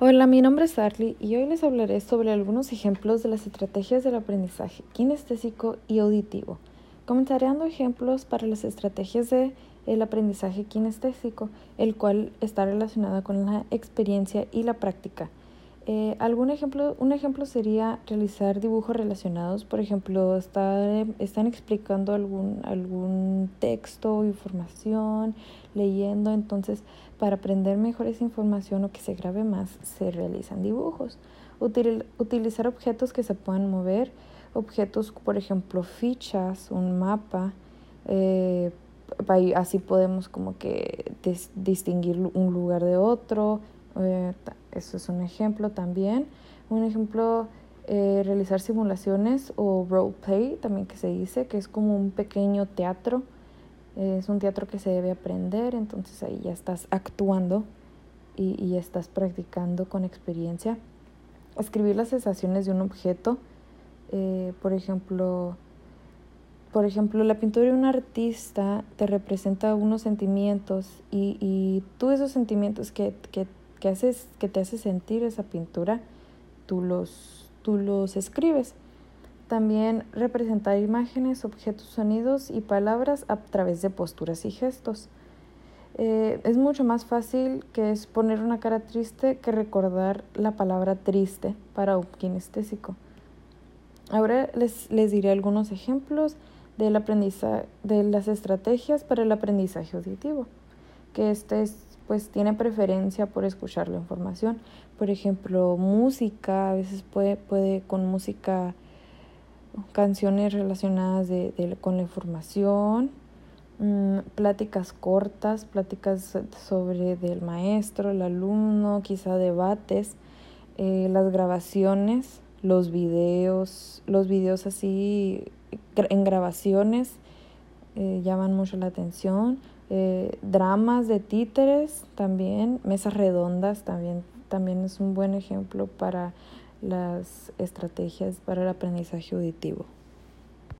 Hola, mi nombre es Arlie y hoy les hablaré sobre algunos ejemplos de las estrategias del aprendizaje kinestésico y auditivo. Comenzaré dando ejemplos para las estrategias del el aprendizaje kinestésico, el cual está relacionado con la experiencia y la práctica. Eh, algún ejemplo, un ejemplo sería realizar dibujos relacionados, por ejemplo, estar, están explicando algún, algún texto información, leyendo, entonces para aprender mejor esa información o que se grabe más, se realizan dibujos. utilizar objetos que se puedan mover, objetos, por ejemplo, fichas, un mapa, eh, así podemos como que distinguir un lugar de otro, eso es un ejemplo también. Un ejemplo, eh, realizar simulaciones o roleplay, también que se dice, que es como un pequeño teatro. es un teatro que se debe aprender, entonces ahí ya estás actuando y, y estás practicando con experiencia. Escribir las sensaciones de un objeto, eh, por ejemplo, por ejemplo, la pintura de un artista te representa unos sentimientos y, y tú esos sentimientos que, que que, haces, que te hace sentir esa pintura, tú los, tú los escribes. También representar imágenes, objetos, sonidos y palabras a través de posturas y gestos. Eh, es mucho más fácil que es poner una cara triste que recordar la palabra triste para un kinestésico. Ahora les, les diré algunos ejemplos del aprendizaje, de las estrategias para el aprendizaje auditivo, que este es pues tiene preferencia por escuchar la información. Por ejemplo, música, a veces puede, puede con música, canciones relacionadas de, con la información, mm, pláticas cortas, pláticas sobre del maestro, el alumno, quizá debates, eh, las grabaciones, los videos, los videos así en grabaciones eh, llaman mucho la atención eh, dramas de títeres también, mesas redondas también, también es un buen ejemplo para las estrategias para el aprendizaje auditivo.